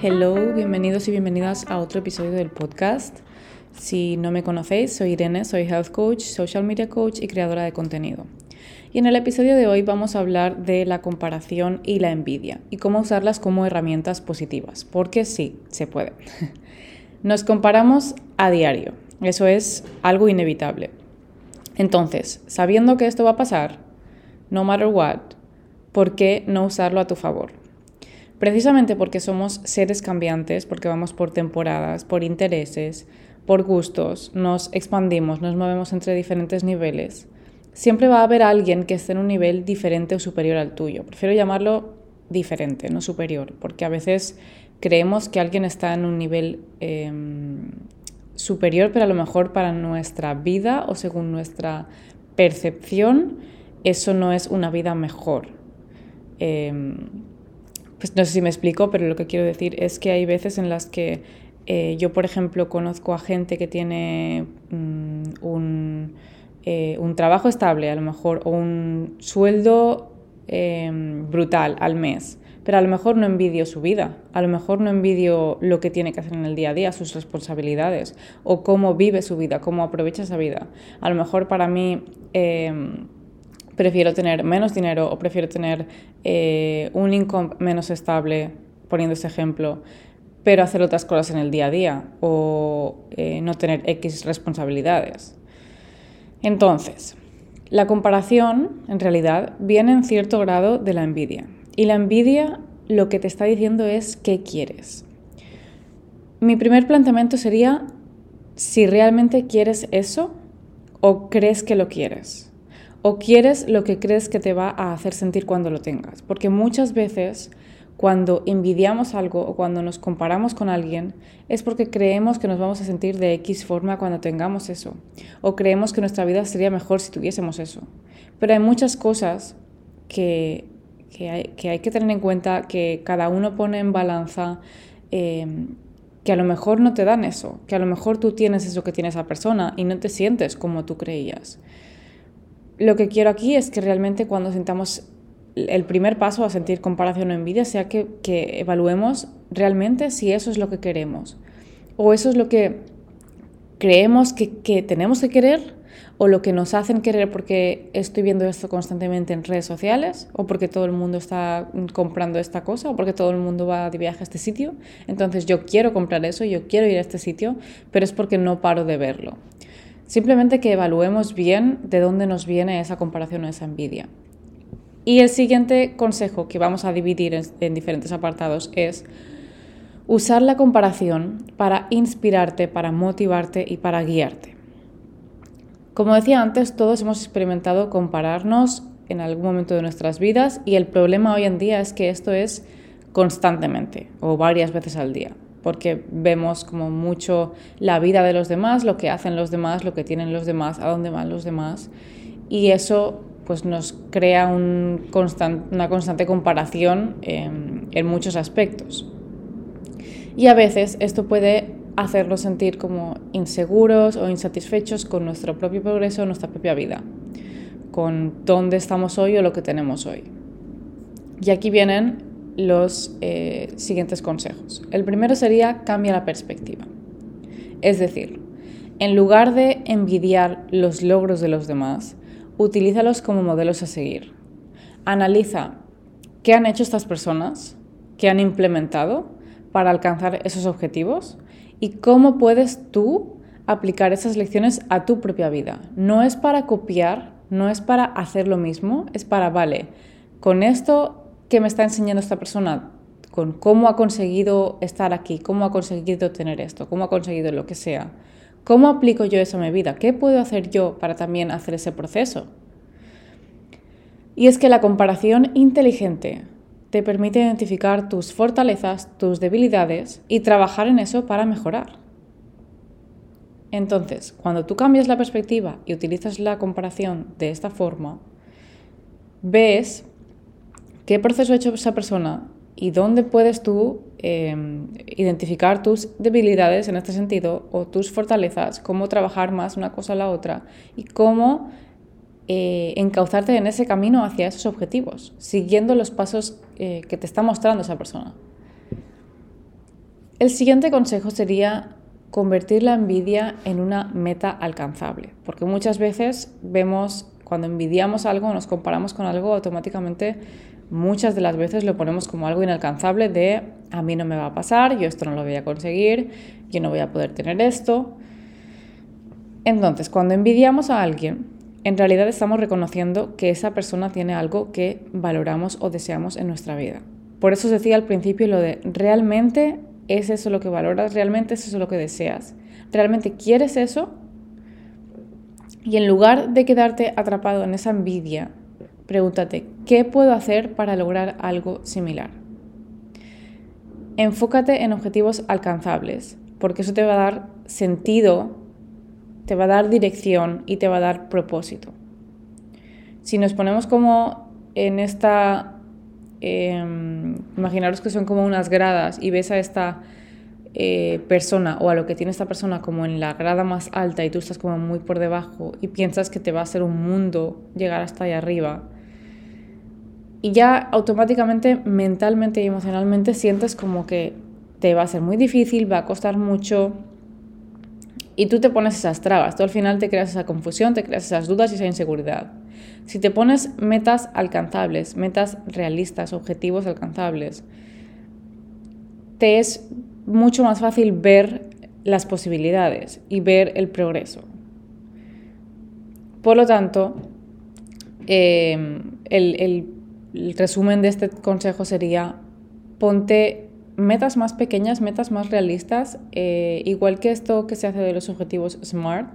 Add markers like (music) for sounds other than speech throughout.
Hello, bienvenidos y bienvenidas a otro episodio del podcast. Si no me conocéis, soy Irene, soy health coach, social media coach y creadora de contenido. Y en el episodio de hoy vamos a hablar de la comparación y la envidia y cómo usarlas como herramientas positivas, porque sí, se puede. (laughs) Nos comparamos a diario, eso es algo inevitable. Entonces, sabiendo que esto va a pasar, no matter what, ¿por qué no usarlo a tu favor? Precisamente porque somos seres cambiantes, porque vamos por temporadas, por intereses, por gustos, nos expandimos, nos movemos entre diferentes niveles. Siempre va a haber alguien que esté en un nivel diferente o superior al tuyo. Prefiero llamarlo diferente, no superior, porque a veces creemos que alguien está en un nivel em, superior, pero a lo mejor para nuestra vida o según nuestra percepción, eso no es una vida mejor. Em, pues no sé si me explico, pero lo que quiero decir es que hay veces en las que eh, yo, por ejemplo, conozco a gente que tiene mm, un, eh, un, trabajo estable, a lo mejor, o un sueldo em, brutal al mes, pero a lo mejor no envidio su vida, a lo mejor no envidio lo que tiene que hacer en el día a día, sus responsabilidades, o cómo vive su vida, cómo aprovecha esa vida. A lo mejor para mí... Em, prefiero tener menos dinero o prefiero tener eh, un income menos estable, poniendo ese ejemplo, pero hacer otras cosas en el día a día o eh, no tener X responsabilidades. Entonces, la comparación, en realidad, viene en cierto grado de la envidia. Y la envidia lo que te está diciendo es qué quieres. Mi primer planteamiento sería si realmente quieres eso o crees que lo quieres o quieres lo que crees que te va a hacer sentir cuando lo tengas. Porque muchas veces cuando envidiamos algo o cuando nos comparamos con alguien es porque creemos que nos vamos a sentir de X forma cuando tengamos eso. O creemos que nuestra vida sería mejor si tuviésemos eso. Pero hay muchas cosas que, hay, que tener en cuenta que cada uno pone en balanza. Em, que a lo mejor no te dan eso, que a lo mejor tú tienes eso que tiene esa persona y no te sientes como tú creías lo que quiero aquí es que realmente cuando sintamos el primer paso a sentir comparación o envidia sea que, evaluemos realmente si eso es lo que queremos o eso es lo que creemos que, tenemos que querer o lo que nos hacen querer porque estoy viendo esto constantemente en redes sociales o porque todo el mundo está comprando esta cosa o porque todo el mundo va de viaje a este sitio. Entonces yo quiero comprar eso, yo quiero ir a este sitio, pero es porque no paro de verlo. Simplemente que evaluemos bien de dónde nos viene esa comparación o esa envidia. Y el siguiente consejo que vamos a dividir en, diferentes apartados es usar la comparación para inspirarte, para motivarte y para guiarte. Como decía antes, todos hemos experimentado compararnos en algún momento de nuestras vidas y el problema hoy en día es que esto es constantemente o varias veces al día porque vemos como mucho la vida de los demás, lo que hacen los demás, lo que tienen los demás, a dónde van los demás. Y eso pues nos crea una constante comparación en, en muchos aspectos. Y a veces esto puede hacernos sentir como inseguros o insatisfechos con nuestro propio progreso, nuestra propia vida, con dónde estamos hoy o lo que tenemos hoy. Y aquí vienen los eh, siguientes consejos. El primero sería cambia la perspectiva. Es decir, en lugar de envidiar los logros de los demás, utilízalos como modelos a seguir. Analiza qué han hecho estas personas, qué han implementado para alcanzar esos objetivos y cómo puedes tú aplicar esas lecciones a tu propia vida. No es para copiar, no es para hacer lo mismo, es para, vale, con esto qué me está enseñando esta persona con cómo ha conseguido estar aquí, cómo ha conseguido tener esto, cómo ha conseguido lo que sea. ¿Cómo aplico yo eso a mi vida? ¿Qué puedo hacer yo para también hacer ese proceso? Y es que la comparación inteligente te permite identificar tus fortalezas, tus debilidades y trabajar en eso para mejorar. Entonces, cuando tú cambias la perspectiva y utilizas la comparación de esta forma, ves qué proceso ha hecho esa persona y dónde puedes tú em, identificar tus debilidades en este sentido o tus fortalezas, cómo trabajar más una cosa a la otra y cómo eh, encauzarte en ese camino hacia esos objetivos, siguiendo los pasos eh, que te está mostrando esa persona. El siguiente consejo sería convertir la envidia en una meta alcanzable, porque muchas veces vemos cuando envidiamos algo, nos comparamos con algo, automáticamente muchas de las veces lo ponemos como algo inalcanzable de a mí no me va a pasar, yo esto no lo voy a conseguir, yo no voy a poder tener esto. Entonces, cuando envidiamos a alguien, en realidad estamos reconociendo que esa persona tiene algo que valoramos o deseamos en nuestra vida. Por eso os decía al principio lo de realmente es eso lo que valoras, realmente es eso lo que deseas, realmente quieres eso. Y en lugar de quedarte atrapado en esa envidia, pregúntate, ¿qué puedo hacer para lograr algo similar? Enfócate en objetivos alcanzables, porque eso te va a dar sentido, te va a dar dirección y te va a dar propósito. Si nos ponemos como en esta Em, imaginaros que son como unas gradas y ves a esta eh, persona o a lo que tiene esta persona como en la grada más alta y tú estás como muy por debajo y piensas que te va a ser un mundo llegar hasta ahí arriba. Y ya automáticamente, mentalmente y emocionalmente sientes como que te va a ser muy difícil, va a costar mucho, y tú te pones esas trabas, tú al final te creas esa confusión, te creas esas dudas y esa inseguridad. Si te pones metas alcanzables, metas realistas, objetivos alcanzables, te es mucho más fácil ver las posibilidades y ver el progreso. Por lo tanto, em, el, el resumen de este consejo sería ponte metas más pequeñas, metas más realistas, eh, igual que esto que se hace de los objetivos SMART,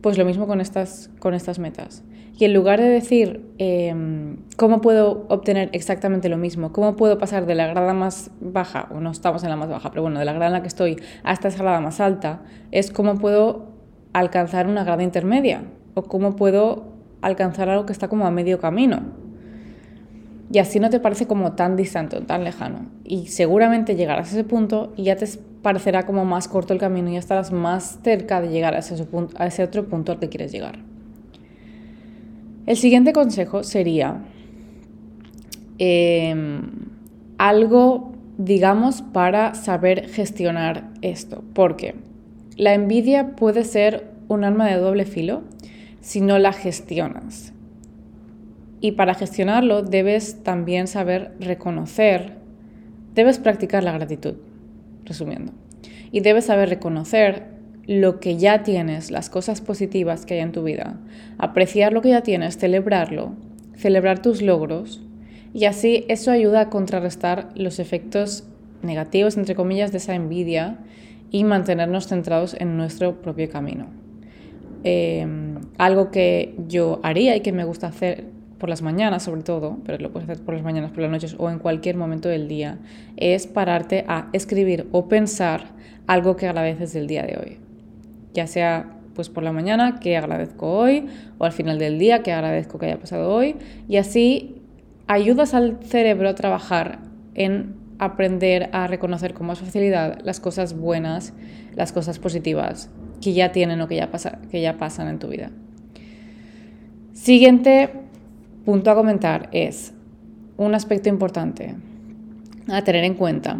pues lo mismo con estas, con estas metas. Y en lugar de decir em, cómo puedo obtener exactamente lo mismo, cómo puedo pasar de la grada más baja, o no estamos en la más baja, pero bueno, de la grada en la que estoy hasta esa grada más alta, es cómo puedo alcanzar una grada intermedia o cómo puedo alcanzar algo que está como a medio camino. Y así no te parece como tan distante o tan lejano. Y seguramente llegarás a ese punto y ya te parecerá como más corto el camino y estarás más cerca de llegar a ese, a ese otro punto al que quieres llegar. El siguiente consejo sería em, algo, digamos, para saber gestionar esto. Porque la envidia puede ser un arma de doble filo si no la gestionas. Y para gestionarlo debes también saber reconocer, debes practicar la gratitud, resumiendo. Y debes saber reconocer lo que ya tienes, las cosas positivas que hay en tu vida, apreciar lo que ya tienes, celebrarlo, celebrar tus logros y así eso ayuda a contrarrestar los efectos negativos, entre comillas, de esa envidia y mantenernos centrados en nuestro propio camino. Em, algo que yo haría y que me gusta hacer por las mañanas sobre todo, pero lo puedes hacer por las mañanas, por las noches o en cualquier momento del día, es pararte a escribir o pensar algo que agradeces del día de hoy. Ya sea pues por la mañana que agradezco hoy o al final del día que agradezco que haya pasado hoy y así ayudas al cerebro a trabajar en aprender a reconocer con más facilidad las cosas buenas, las cosas positivas que ya tienen o que ya, pasa, que ya pasan en tu vida. Siguiente punto a comentar es un aspecto importante a tener en cuenta,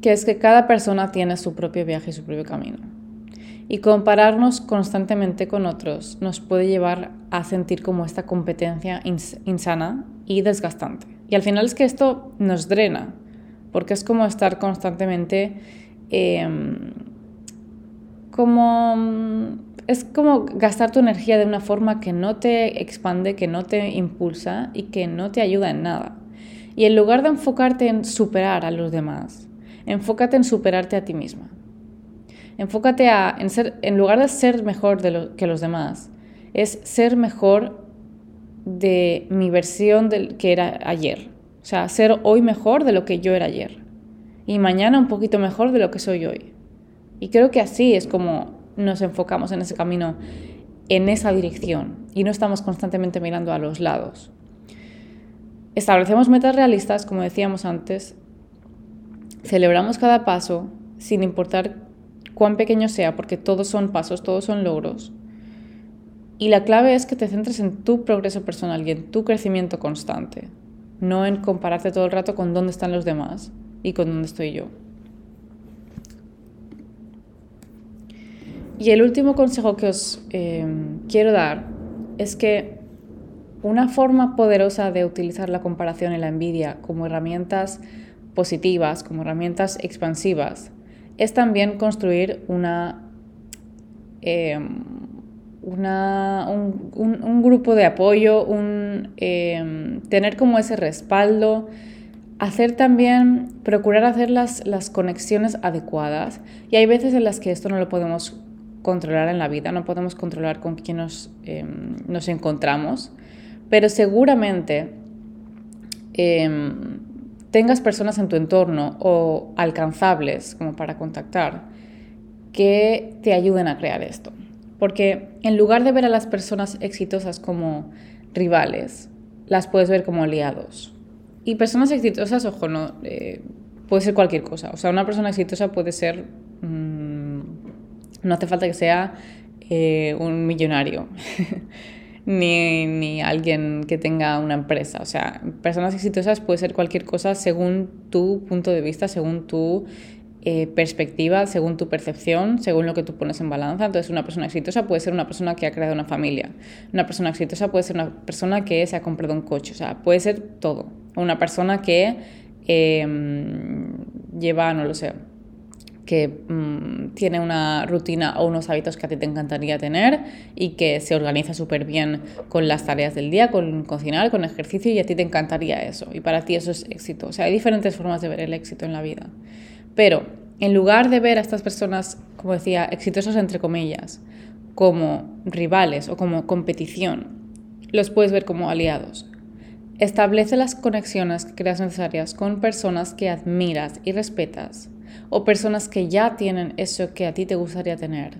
que es que cada persona tiene su propio viaje y su propio camino. Y compararnos constantemente con otros nos puede llevar a sentir como esta competencia insana y desgastante. Y al final es que esto nos drena, porque es como estar constantemente em, como es como gastar tu energía de una forma que no te expande, que no te impulsa y que no te ayuda en nada. Y en lugar de enfocarte en superar a los demás, enfócate en superarte a ti misma. Enfócate a, en ser, en lugar de ser mejor de que los demás, es ser mejor de mi versión del que era ayer. O sea, ser hoy mejor de lo que yo era ayer. Y mañana un poquito mejor de lo que soy hoy. Y creo que así es como nos enfocamos en ese camino, en esa dirección y no estamos constantemente mirando a los lados. Establecemos metas realistas, como decíamos antes, celebramos cada paso sin importar cuán pequeño sea, porque todos son pasos, todos son logros. Y la clave es que te centres en tu progreso personal y en tu crecimiento constante, no en compararte todo el rato con dónde están los demás y con dónde estoy yo. Y el último consejo que os eh, quiero dar es que una forma poderosa de utilizar la comparación y la envidia como herramientas positivas, como herramientas expansivas, es también construir una, em, un, grupo de apoyo, un, em, tener como ese respaldo, hacer también, procurar hacer las, las conexiones adecuadas. Y hay veces en las que esto no lo podemos controlar en la vida, no podemos controlar con quién nos, em, nos encontramos, pero seguramente em, tengas personas en tu entorno o alcanzables como para contactar que te ayuden a crear esto. Porque en lugar de ver a las personas exitosas como rivales, las puedes ver como aliados. Y personas exitosas, ojo, no, eh, puede ser cualquier cosa. O sea, una persona exitosa puede ser no hace falta que sea eh, un millonario. (laughs) ni, alguien que tenga una empresa. O sea, personas exitosas puede ser cualquier cosa según tu punto de vista, según tu eh, perspectiva, según tu percepción, según lo que tú pones en balanza. Entonces, una persona exitosa puede ser una persona que ha creado una familia. Una persona exitosa puede ser una persona que se ha comprado un coche. O sea, puede ser todo. Una persona que em, lleva, no lo sé, que mm, tiene una rutina o unos hábitos que a ti te encantaría tener y que se organiza súper bien con las tareas del día, con cocinar, con ejercicio y a ti te encantaría eso. Y para ti eso es éxito. O sea, hay diferentes formas de ver el éxito en la vida. Pero en lugar de ver a estas personas, como decía, exitosas entre comillas, como rivales o como competición, los puedes ver como aliados. Establece las conexiones que creas necesarias con personas que admiras y respetas o personas que ya tienen eso que a ti te gustaría tener.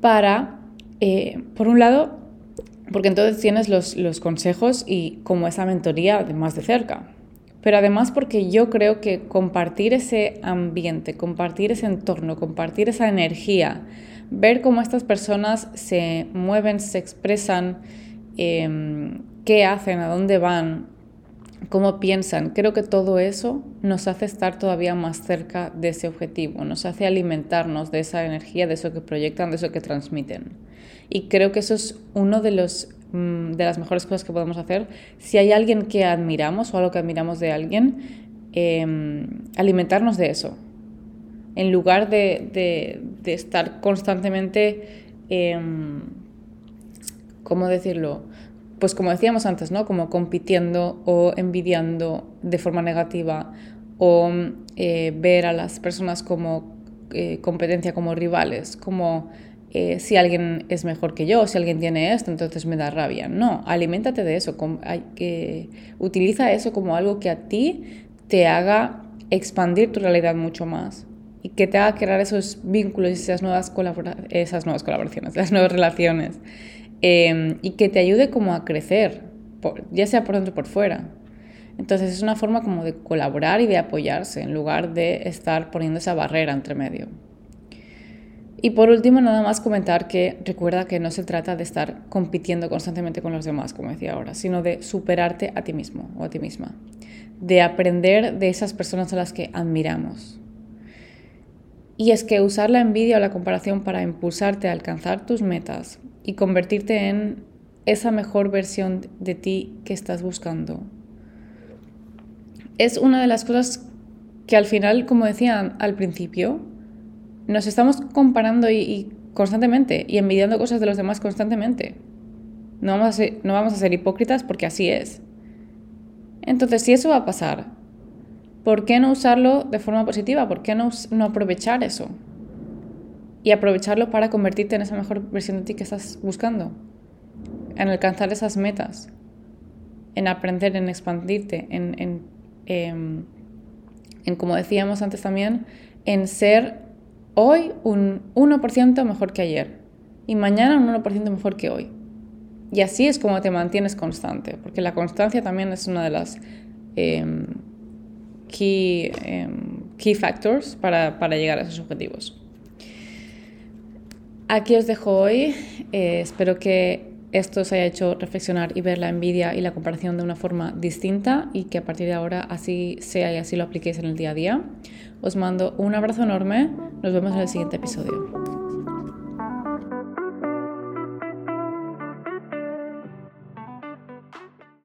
Para, eh, por un lado, porque entonces tienes los, los consejos y como esa mentoría de más de cerca. Pero además porque yo creo que compartir ese ambiente, compartir ese entorno, compartir esa energía, ver cómo estas personas se mueven, se expresan, em, qué hacen, a dónde van, cómo piensan. Creo que todo eso nos hace estar todavía más cerca de ese objetivo, nos hace alimentarnos de esa energía, de eso que proyectan, de eso que transmiten. Y creo que eso es uno de los mm, de las mejores cosas que podemos hacer. Si hay alguien que admiramos o algo que admiramos de alguien, em, alimentarnos de eso. En lugar de, estar constantemente, em, ¿cómo decirlo? Pues como decíamos antes, ¿no? Como compitiendo o envidiando de forma negativa o eh, ver a las personas como eh, competencia, como rivales, como eh, si alguien es mejor que yo, si alguien tiene esto, entonces me da rabia. No, aliméntate de eso, hay que, utiliza eso como algo que a ti te haga expandir tu realidad mucho más y que te haga crear esos vínculos y esas nuevas, esas nuevas colaboraciones, (laughs) esas nuevas relaciones. Em, y que te ayude como a crecer, ya sea por dentro o por fuera. Entonces es una forma como de colaborar y de apoyarse en lugar de estar poniendo esa barrera entre medio. Y por último, nada más comentar que recuerda que no se trata de estar compitiendo constantemente con los demás, como decía ahora, sino de superarte a ti mismo o a ti misma, de aprender de esas personas a las que admiramos. Y es que usar la envidia o la comparación para impulsarte a alcanzar tus metas y convertirte en esa mejor versión de ti que estás buscando. Es una de las cosas que al final, como decía al principio, nos estamos comparando y, constantemente y envidiando cosas de los demás constantemente. No vamos, a ser, no vamos a ser hipócritas porque así es. Entonces, si eso va a pasar, ¿por qué no usarlo de forma positiva? ¿Por qué no, aprovechar eso? y aprovecharlo para convertirte en esa mejor versión de ti que estás buscando, en alcanzar esas metas, en aprender, en expandirte, en, en, em, en como decíamos antes también, en ser hoy un 1% mejor que ayer y mañana un 1% mejor que hoy. Y así es como te mantienes constante, porque la constancia también es una de las em, key, em, key factors para, para llegar a esos objetivos. Aquí os dejo hoy. Eh, espero que esto os haya hecho reflexionar y ver la envidia y la comparación de una forma distinta y que a partir de ahora así sea y así lo apliquéis en el día a día. Os mando un abrazo enorme. Nos vemos en el siguiente episodio.